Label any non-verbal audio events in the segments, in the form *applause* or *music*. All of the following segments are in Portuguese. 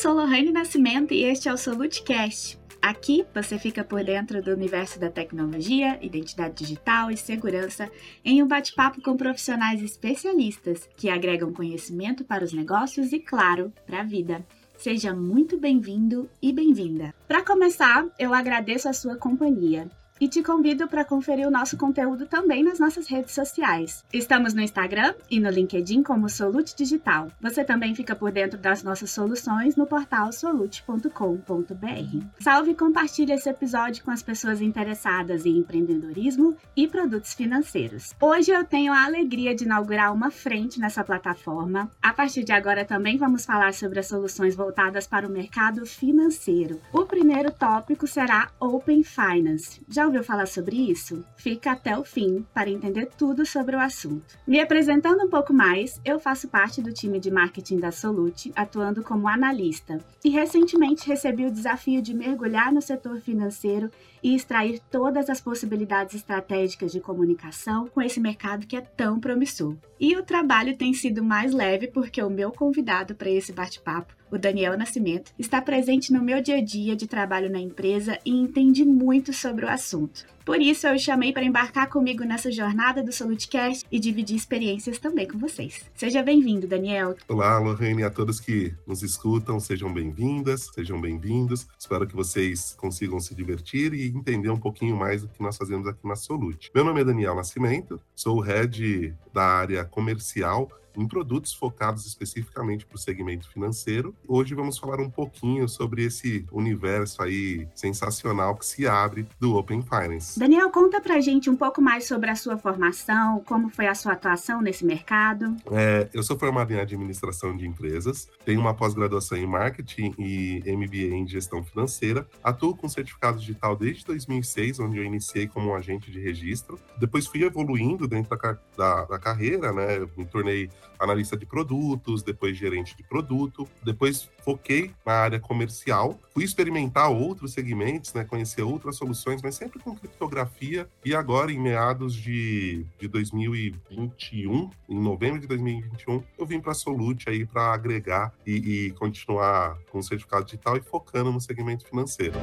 sou Lohane Nascimento e este é o SoluteCast. Aqui você fica por dentro do universo da tecnologia, identidade digital e segurança em um bate-papo com profissionais especialistas que agregam conhecimento para os negócios e, claro, para a vida. Seja muito bem-vindo e bem-vinda. Para começar, eu agradeço a sua companhia e te convido para conferir o nosso conteúdo também nas nossas redes sociais. Estamos no Instagram e no LinkedIn como Solute Digital. Você também fica por dentro das nossas soluções no portal solute.com.br. Salve e compartilhe esse episódio com as pessoas interessadas em empreendedorismo e produtos financeiros. Hoje eu tenho a alegria de inaugurar uma frente nessa plataforma. A partir de agora também vamos falar sobre as soluções voltadas para o mercado financeiro. O primeiro tópico será Open Finance. Já ouviu falar sobre isso? Fica até o fim para entender tudo sobre o assunto. Me apresentando um pouco mais, eu faço parte do time de marketing da Solute, atuando como analista, e recentemente recebi o desafio de mergulhar no setor financeiro e extrair todas as possibilidades estratégicas de comunicação com esse mercado que é tão promissor. E o trabalho tem sido mais leve porque o meu convidado para esse bate-papo o Daniel Nascimento, está presente no meu dia a dia de trabalho na empresa e entende muito sobre o assunto. Por isso, eu chamei para embarcar comigo nessa jornada do Solutecast e dividir experiências também com vocês. Seja bem-vindo, Daniel. Olá, Lorraine, a todos que nos escutam, sejam bem-vindas, sejam bem-vindos. Espero que vocês consigam se divertir e entender um pouquinho mais do que nós fazemos aqui na Solute. Meu nome é Daniel Nascimento, sou o head da área comercial em produtos focados especificamente para o segmento financeiro. Hoje vamos falar um pouquinho sobre esse universo aí sensacional que se abre do Open Finance. Daniel, conta pra gente um pouco mais sobre a sua formação, como foi a sua atuação nesse mercado. É, eu sou formado em administração de empresas, tenho uma pós-graduação em marketing e MBA em gestão financeira, atuo com certificado digital desde 2006, onde eu iniciei como um agente de registro. Depois fui evoluindo dentro da, da, da carreira, né? me tornei analista de produtos, depois gerente de produto, depois foquei na área comercial, fui experimentar outros segmentos, né, conhecer outras soluções, mas sempre com criptografia. E agora, em meados de, de 2021, em novembro de 2021, eu vim para a Solute aí para agregar e, e continuar com o certificado digital e focando no segmento financeiro.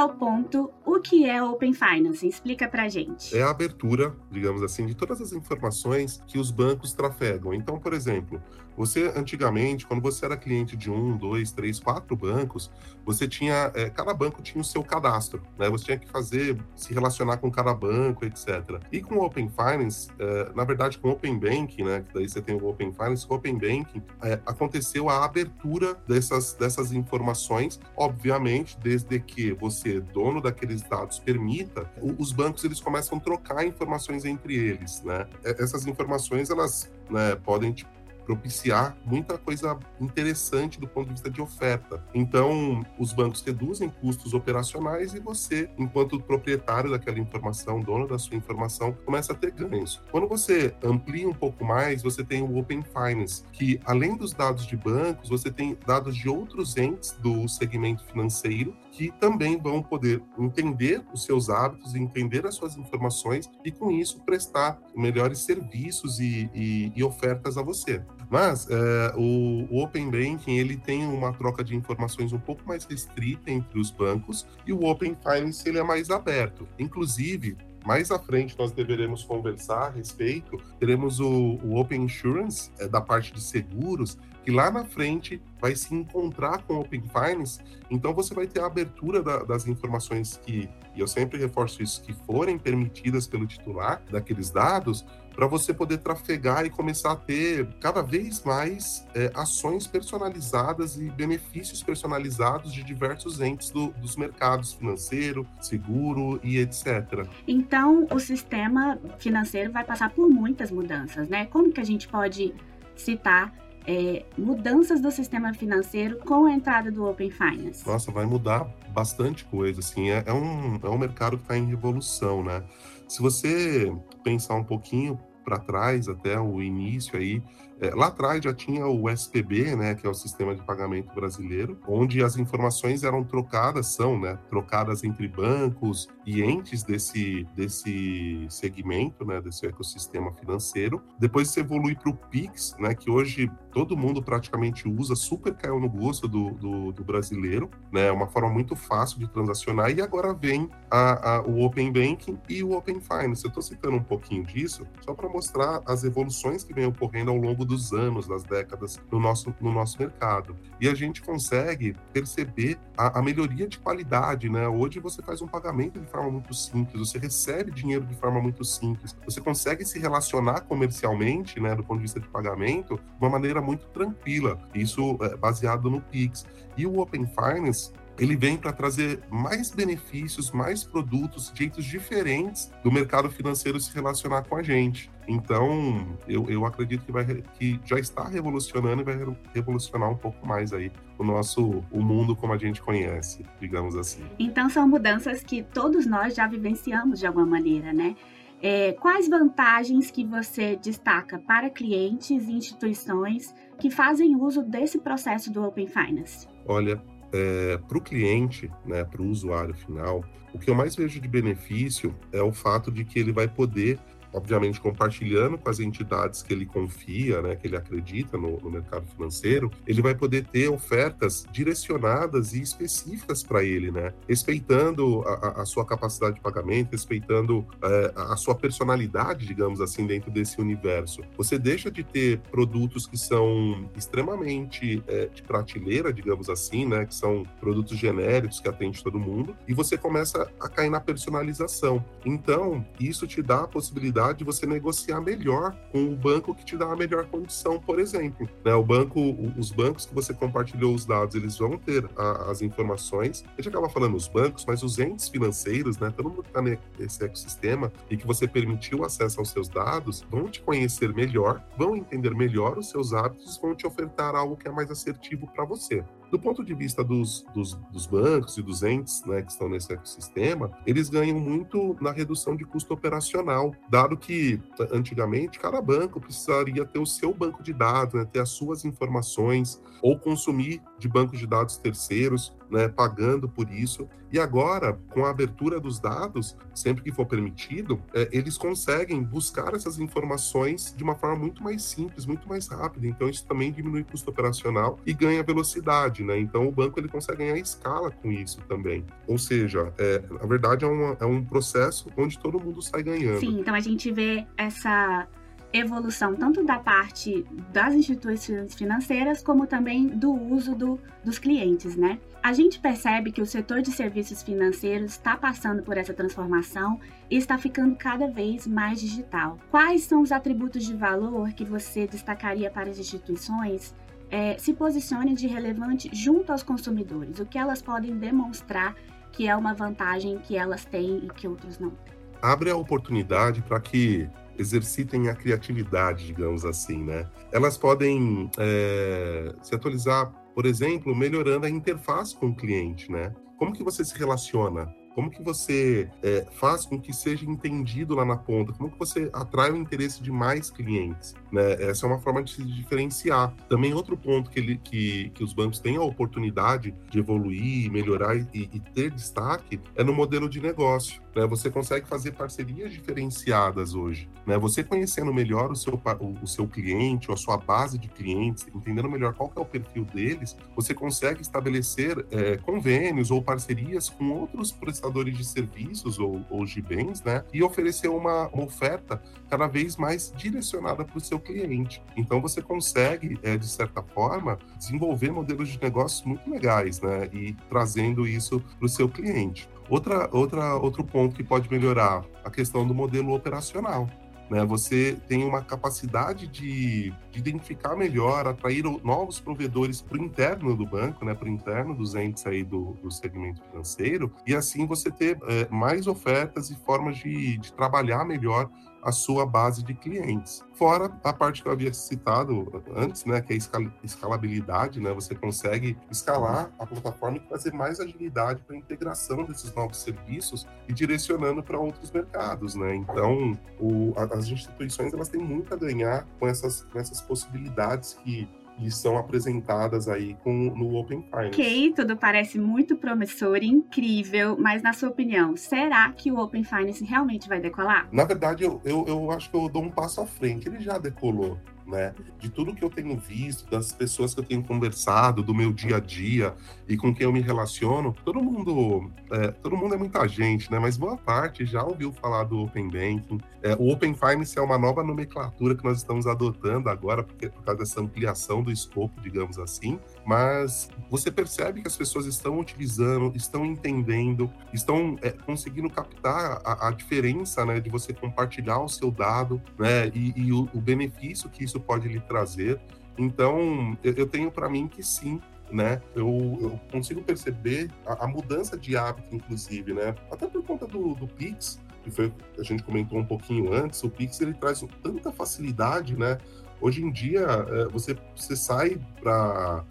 ao ponto, o que é Open Finance? Explica pra gente. É a abertura, digamos assim, de todas as informações que os bancos trafegam. Então, por exemplo, você antigamente, quando você era cliente de um, dois, três, quatro bancos, você tinha, é, cada banco tinha o seu cadastro, né? Você tinha que fazer, se relacionar com cada banco, etc. E com o Open Finance, é, na verdade, com o Open Banking, né? Que daí você tem o Open Finance, o Open Banking, é, aconteceu a abertura dessas, dessas informações, obviamente, desde que você, dono daqueles dados, permita, os bancos eles começam a trocar informações entre eles, né? Essas informações elas né, podem tipo, propiciar muita coisa interessante do ponto de vista de oferta. Então, os bancos reduzem custos operacionais e você, enquanto proprietário daquela informação, dono da sua informação, começa a ter ganhos. Quando você amplia um pouco mais, você tem o Open Finance, que além dos dados de bancos, você tem dados de outros entes do segmento financeiro que também vão poder entender os seus hábitos, entender as suas informações e, com isso, prestar melhores serviços e, e, e ofertas a você. Mas é, o, o, Open Banking ele tem uma troca de informações um pouco mais restrita entre os bancos e o Open Finance ele é mais aberto. Inclusive, mais à frente nós deveremos conversar a respeito. Teremos o, o Open Insurance, é, da parte de seguros, que lá na frente vai se encontrar com o Open Finance, então você vai ter a abertura da, das informações que, e eu sempre reforço isso, que forem permitidas pelo titular daqueles dados, para você poder trafegar e começar a ter cada vez mais é, ações personalizadas e benefícios personalizados de diversos entes do, dos mercados financeiro, seguro e etc. Então, o sistema financeiro vai passar por muitas mudanças, né? Como que a gente pode citar é, mudanças do sistema financeiro com a entrada do Open Finance? Nossa, vai mudar bastante coisa, assim, é, é um, é um mercado que está em revolução, né? Se você pensar um pouquinho para trás, até o início aí, É, lá atrás já tinha o SPB, né, que é o Sistema de Pagamento Brasileiro, onde as informações eram trocadas, são, né, trocadas entre bancos e entes desse, desse segmento, né, desse ecossistema financeiro. Depois se evolui para o Pix, né, que hoje todo mundo praticamente usa, super caiu no gosto do, do, do brasileiro, né, é uma forma muito fácil de transacionar, e agora vem a, a, o Open Banking e o Open Finance. Eu estou citando um pouquinho disso só para mostrar as evoluções que vem ocorrendo ao longo dos anos, das décadas no nosso, no nosso mercado. E a gente consegue perceber a, a melhoria de qualidade, né? Hoje você faz um pagamento de forma muito simples, você recebe dinheiro de forma muito simples, você consegue se relacionar comercialmente, né, do ponto de vista de pagamento, de uma maneira muito tranquila. Isso é baseado no Pix. E o Open Finance, ele vem para trazer mais benefícios, mais produtos, jeitos diferentes do mercado financeiro se relacionar com a gente. Então, eu, eu acredito que, vai, que já está revolucionando e vai revolucionar um pouco mais aí o nosso o mundo como a gente conhece, digamos assim. Então, são mudanças que todos nós já vivenciamos de alguma maneira, né? É, quais vantagens que você destaca para clientes e instituições que fazem uso desse processo do Open Finance? Olha, é, para o cliente, né, para o usuário final, o que eu mais vejo de benefício é o fato de que ele vai poder obviamente compartilhando com as entidades que ele confia, né, que ele acredita no, no mercado financeiro, ele vai poder ter ofertas direcionadas e específicas para ele, né, respeitando a, a, sua capacidade de pagamento, respeitando é, a sua personalidade, digamos assim, dentro desse universo. Você deixa de ter produtos que são extremamente é, de prateleira, digamos assim, né, que são produtos genéricos que atendem todo mundo, e você começa a cair na personalização. Então, isso te dá a possibilidade possibilidade de você negociar melhor com o banco que te dá a melhor condição, por exemplo. Né? O banco, os bancos que você compartilhou os dados, eles vão ter a, as informações. A gente acaba falando os bancos, mas os entes financeiros, né? Todo mundo que está nesse ecossistema e que você permitiu acesso aos seus dados, vão te conhecer melhor, vão entender melhor os seus hábitos, vão te ofertar algo que é mais assertivo para você. Do ponto de vista dos, dos, dos bancos e dos entes né, que estão nesse ecossistema, eles ganham muito na redução de custo operacional, dado que antigamente cada banco precisaria ter o seu banco de dados, né, ter as suas informações, ou consumir de bancos de dados terceiros, né, pagando por isso. E agora, com a abertura dos dados, sempre que for permitido, é, eles conseguem buscar essas informações de uma forma muito mais simples, muito mais rápida. Então, isso também diminui o custo operacional e ganha velocidade, né? Então, o banco ele consegue ganhar escala com isso também. Ou seja, é, na verdade, é, uma, é um processo onde todo mundo sai ganhando. Sim, então a gente vê essa evolução tanto da parte das instituições financeiras como também do uso do, dos clientes, né? A gente percebe que o setor de serviços financeiros está passando por essa transformação e está ficando cada vez mais digital. Quais são os atributos de valor que você destacaria para as instituições é, se posicionem de relevante junto aos consumidores? O que elas podem demonstrar que é uma vantagem que elas têm e que outros não têm? Abre a oportunidade para que exercitem a criatividade, digamos assim, né? Elas podem é, se atualizar, por exemplo, melhorando a interface com o cliente, né? Como que você se relaciona? Como que você é, faz com que seja entendido lá na ponta? Como que você atrai o interesse de mais clientes? Né? Essa é uma forma de se diferenciar. Também outro ponto que, ele, que, que os bancos têm a oportunidade de evoluir, melhorar e, e ter destaque é no modelo de negócio. Né? Você consegue fazer parcerias diferenciadas hoje. Né? Você conhecendo melhor o seu, o, seu cliente ou a sua base de clientes, entendendo melhor qual é o perfil deles, você consegue estabelecer é, convênios ou parcerias com outros prestadores de serviços ou, ou de bens, né? E oferecer uma, uma oferta cada vez mais direcionada para o seu cliente. Então você consegue, é, de certa forma, desenvolver modelos de negócios muito legais, né? E trazendo isso para o seu cliente. Outra, outra, outro ponto que pode melhorar a questão do modelo operacional. Né? Você tem uma capacidade de, de identificar melhor, atrair novos provedores para o interno do banco, né? para o interno dos entes aí do, do segmento financeiro, e assim você ter é, mais ofertas e formas de, de trabalhar melhor a sua base de clientes. Fora a parte que eu havia citado antes, né, que é a escalabilidade, né, você consegue escalar a plataforma e trazer mais agilidade para a integração desses novos serviços e direcionando para outros mercados, né? Então, o, as instituições elas têm muito a ganhar com essas, com essas possibilidades que e são apresentadas aí com, no Open Finance. Ok, tudo parece muito promissor e incrível, mas na sua opinião, será que o Open Finance realmente vai decolar? Na verdade, eu, eu, eu acho que eu dou um passo à frente. Ele já decolou né? De tudo que eu tenho visto, das pessoas que eu tenho conversado, do meu dia a dia e com quem eu me relaciono, todo mundo, é, todo mundo é muita gente, né? Mas boa parte já ouviu falar do Open Banking. É, o Open Finance é uma nova nomenclatura que nós estamos adotando agora, porque por causa dessa ampliação do escopo, digamos assim. Mas você percebe que as pessoas estão utilizando, estão entendendo, estão é, conseguindo captar a, a, diferença, né, de você compartilhar o seu dado, né, e, e o, o benefício que isso pode lhe trazer. Então, eu, eu tenho para mim que sim, né? Eu, eu consigo perceber a, a, mudança de hábito, inclusive, né? Até por conta do, do Pix, que foi a gente comentou um pouquinho antes, o Pix ele traz tanta facilidade, né? Hoje em dia, é, você, você sai para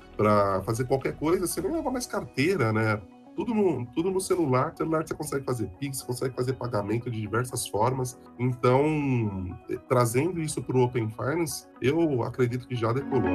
fazer qualquer coisa, você nem leva mais carteira, né? Tudo no, tudo no celular. Celular você consegue fazer Pix, consegue fazer pagamento de diversas formas. Então, trazendo isso para o Open Finance, eu acredito que já decolou.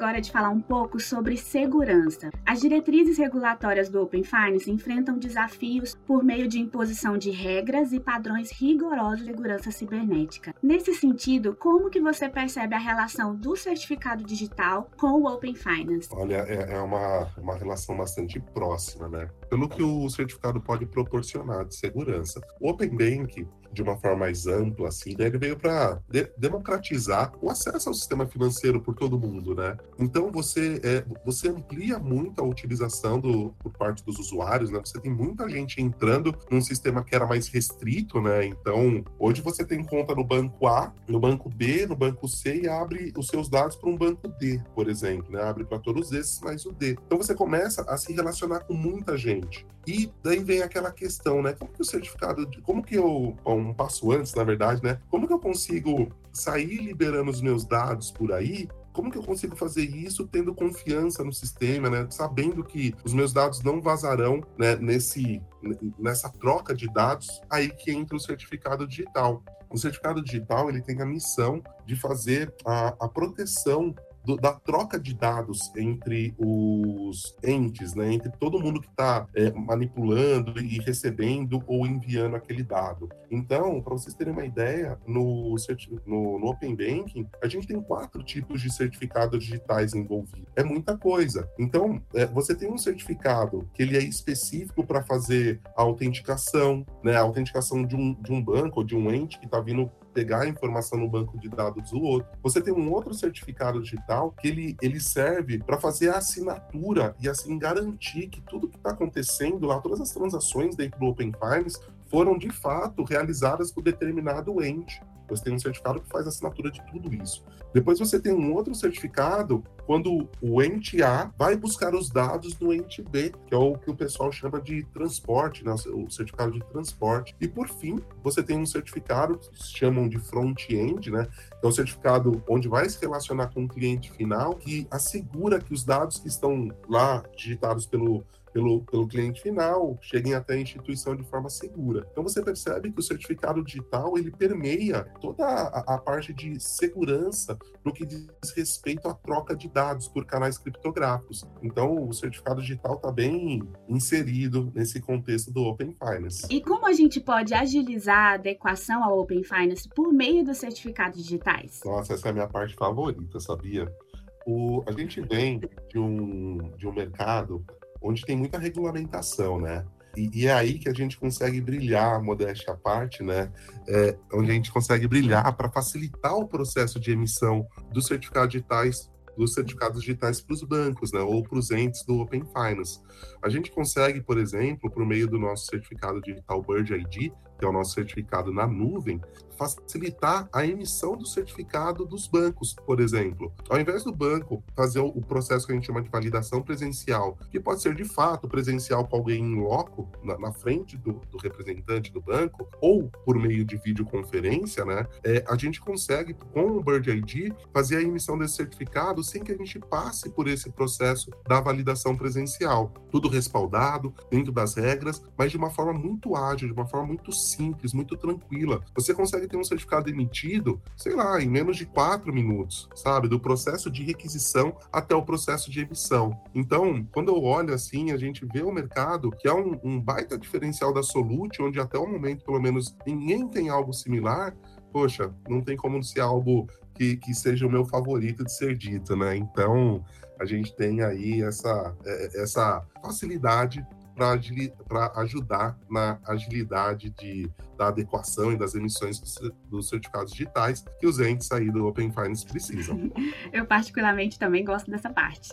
Agora de falar um pouco sobre segurança. As diretrizes regulatórias do Open Finance enfrentam desafios por meio de imposição de regras e padrões rigorosos de segurança cibernética. Nesse sentido, como que você percebe a relação do certificado digital com o Open Finance? Olha, é, é uma, uma relação bastante próxima, né? Pelo que o certificado pode proporcionar de segurança. O Open Bank de uma forma mais ampla, assim, né? ele veio para de democratizar o acesso ao sistema financeiro por todo mundo, né? Então você é, você amplia muito a utilização do, por parte dos usuários, né? Você tem muita gente entrando num sistema que era mais restrito, né? Então hoje você tem conta no banco A, no banco B, no banco C e abre os seus dados para um banco D, por exemplo, né? Abre para todos esses mais o D. Então você começa a se relacionar com muita gente. E daí vem aquela questão, né? Como que o certificado, de, como que eu, bom, um passo antes, na verdade, né? Como que eu consigo sair liberando os meus dados por aí como que eu consigo fazer isso tendo confiança no sistema, né? Sabendo que os meus dados não vazarão né, nesse, nessa troca de dados, aí que entra o certificado digital. O certificado digital ele tem a missão de fazer a, a proteção do, da troca de dados entre os entes, né, entre todo mundo que está é, manipulando e recebendo ou enviando aquele dado. Então, para vocês terem uma ideia, no, no, no, Open Banking, a gente tem quatro tipos de certificados digitais envolvidos. É muita coisa. Então, é, você tem um certificado que ele é específico para fazer a autenticação, né, a autenticação de um, de um banco ou de um ente que está vindo pegar a informação no banco de dados do outro. Você tem um outro certificado digital que ele, ele serve para fazer a assinatura e assim garantir que tudo que está acontecendo lá, todas as transações dentro do Open Finance foram de fato realizadas por determinado ente. Você tem um certificado que faz assinatura de tudo isso. Depois você tem um outro certificado quando o ente A vai buscar os dados do ente B, que é o que o pessoal chama de transporte, né? o certificado de transporte. E por fim, você tem um certificado que chamam de front-end, né? Que é o certificado onde vai se relacionar com o cliente final, que assegura que os dados que estão lá digitados pelo pelo, pelo cliente final, cheguem até a instituição de forma segura. Então você percebe que o certificado digital ele permeia toda a, a parte de segurança no que diz respeito à troca de dados por canais criptográficos. Então o certificado digital está bem inserido nesse contexto do Open Finance. E como a gente pode agilizar a adequação ao Open Finance por meio dos certificados digitais? Nossa, essa é a minha parte favorita, sabia? O, a gente vem de um, de um mercado onde tem muita regulamentação, né? E, e, é aí que a gente consegue brilhar, modéstia à parte, né? É, onde a gente consegue brilhar para facilitar o processo de emissão dos certificados digitais dos certificados digitais para os bancos, né, ou para os entes do Open Finance. A gente consegue, por exemplo, por meio do nosso certificado digital Bird ID, que é o nosso certificado na nuvem, facilitar a emissão do certificado dos bancos, por exemplo. Ao invés do banco fazer o processo que a gente chama de validação presencial, que pode ser de fato presencial com alguém em loco, na, na frente do, do, representante do banco, ou por meio de videoconferência, né? É, a gente consegue, com o Bird ID, fazer a emissão desse certificado sem que a gente passe por esse processo da validação presencial. Tudo respaldado, dentro das regras, mas de uma forma muito ágil, de uma forma muito simples, muito tranquila. Você consegue ter um certificado emitido, sei lá, em menos de quatro minutos, sabe? Do processo de requisição até o processo de emissão. Então, quando eu olho assim, a gente vê o mercado, que é um, um baita diferencial da Solute, onde até o momento, pelo menos, ninguém tem algo similar. Poxa, não tem como ser algo que, que seja o meu favorito de ser dito, né? Então, a gente tem aí essa, é, essa facilidade para ajudar na agilidade de, da adequação e das emissões dos certificados digitais que os entes aí do Open Finance precisam. *laughs* Eu particularmente também gosto dessa parte.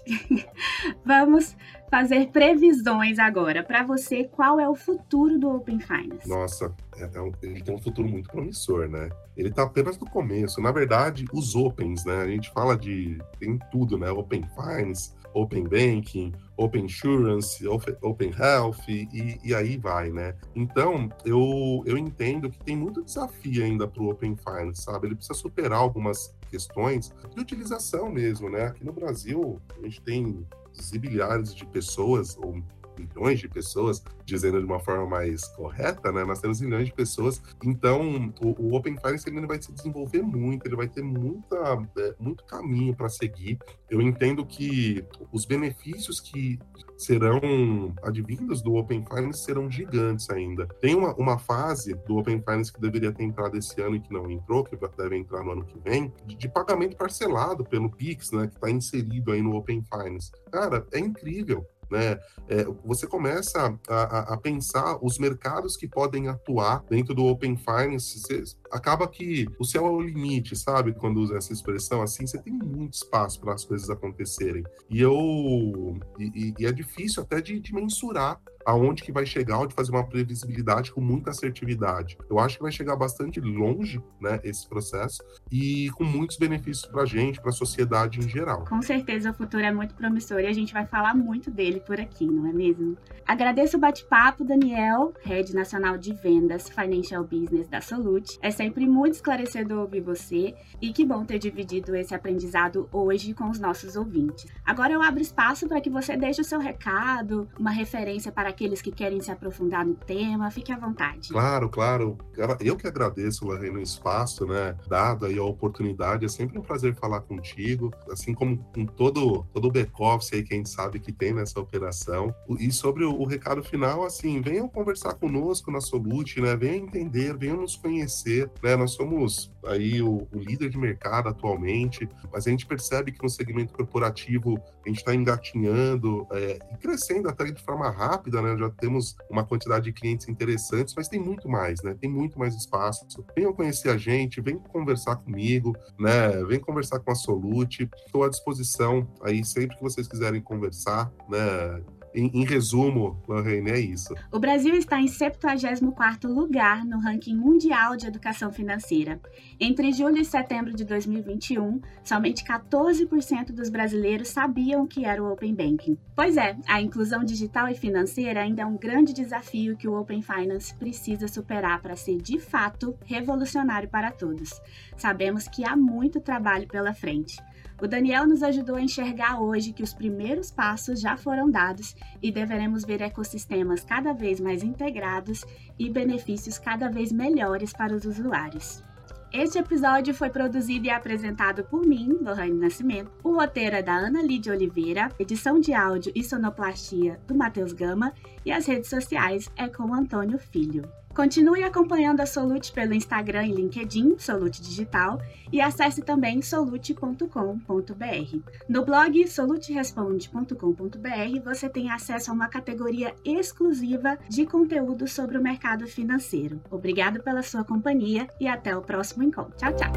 *laughs* Vamos fazer previsões agora. Para você, qual é o futuro do Open Finance? Nossa, um, ele tem um futuro muito promissor, né? Ele está apenas no começo. Na verdade, os Opens, né? A gente fala de tem tudo, né? Open Finance, Open Banking, Open Insurance, Open Health e, e aí vai, né? Então, eu, eu entendo que tem muito desafio ainda para o Open Finance, sabe? Ele precisa superar algumas questões de utilização mesmo, né? Aqui no Brasil, a gente tem zibilhares de pessoas, ou milhões de pessoas, dizendo de uma forma mais correta, né? Nós temos milhões de pessoas. Então, o, o Open Finance ele vai se desenvolver muito, ele vai ter muita, é, muito caminho para seguir. Eu entendo que os benefícios que serão advindos do Open Finance serão gigantes ainda. Tem uma, uma fase do Open Finance que deveria ter entrado esse ano e que não entrou, que deve entrar no ano que vem, de, de pagamento parcelado pelo Pix, né? Que está inserido aí no Open Finance. Cara, é incrível. Né? É, você começa a, a, pensar os mercados que podem atuar dentro do Open Finance. Você, acaba que o céu é o limite, sabe? Quando usa essa expressão assim, você tem muito espaço para as coisas acontecerem. E eu e, e é difícil até de, de mensurar aonde que vai chegar, onde fazer uma previsibilidade com muita assertividade. Eu acho que vai chegar bastante longe, né, esse processo e com muitos benefícios para a gente, para a sociedade em geral. Com certeza o futuro é muito promissor e a gente vai falar muito dele por aqui, não é mesmo? Agradeço o bate-papo, Daniel, Head Nacional de Vendas Financial Business da Solute. É sempre muito esclarecedor ouvir você e que bom ter dividido esse aprendizado hoje com os nossos ouvintes. Agora eu abro espaço para que você deixe o seu recado, uma referência para aqueles que querem se aprofundar no tema. Fique à vontade. Claro, claro. Eu que agradeço, Lorraine, o espaço, né, dado aí a oportunidade. É sempre um prazer falar contigo, assim como com todo, todo o back-office aí que a gente sabe que tem nessa operação. E sobre o, o recado final, assim, venham conversar conosco na Solute, né, venham entender, venham nos conhecer, né, nós somos aí o, o líder de mercado atualmente, mas a gente percebe que no segmento corporativo a gente está engatinhando é, e crescendo até de forma rápida, né? Já temos uma quantidade de clientes interessantes, mas tem muito mais, né? Tem muito mais espaço. Venham conhecer a gente, vem conversar comigo, né? Vem conversar com a Solute. Estou à disposição aí sempre que vocês quiserem conversar, né? Em, em, resumo, Lorraine, é isso. O Brasil está em 74º lugar no ranking mundial de educação financeira. Entre julho e setembro de 2021, somente 14% dos brasileiros sabiam que era o Open Banking. Pois é, a inclusão digital e financeira ainda é um grande desafio que o Open Finance precisa superar para ser de fato revolucionário para todos. Sabemos que há muito trabalho pela frente. O Daniel nos ajudou a enxergar hoje que os primeiros passos já foram dados e deveremos ver ecossistemas cada vez mais integrados e benefícios cada vez melhores para os usuários. Este episódio foi produzido e apresentado por mim, Lohane Nascimento. O roteiro é da Ana Lídia Oliveira, edição de áudio e sonoplastia do Matheus Gama e as redes sociais é com Antônio Filho. Continue acompanhando a Solute pelo Instagram e LinkedIn, Solute Digital, e acesse também solute.com.br. No blog soluteresponde.com.br você tem acesso a uma categoria exclusiva de conteúdo sobre o mercado financeiro. Obrigado pela sua companhia e até o próximo encontro. Tchau, tchau!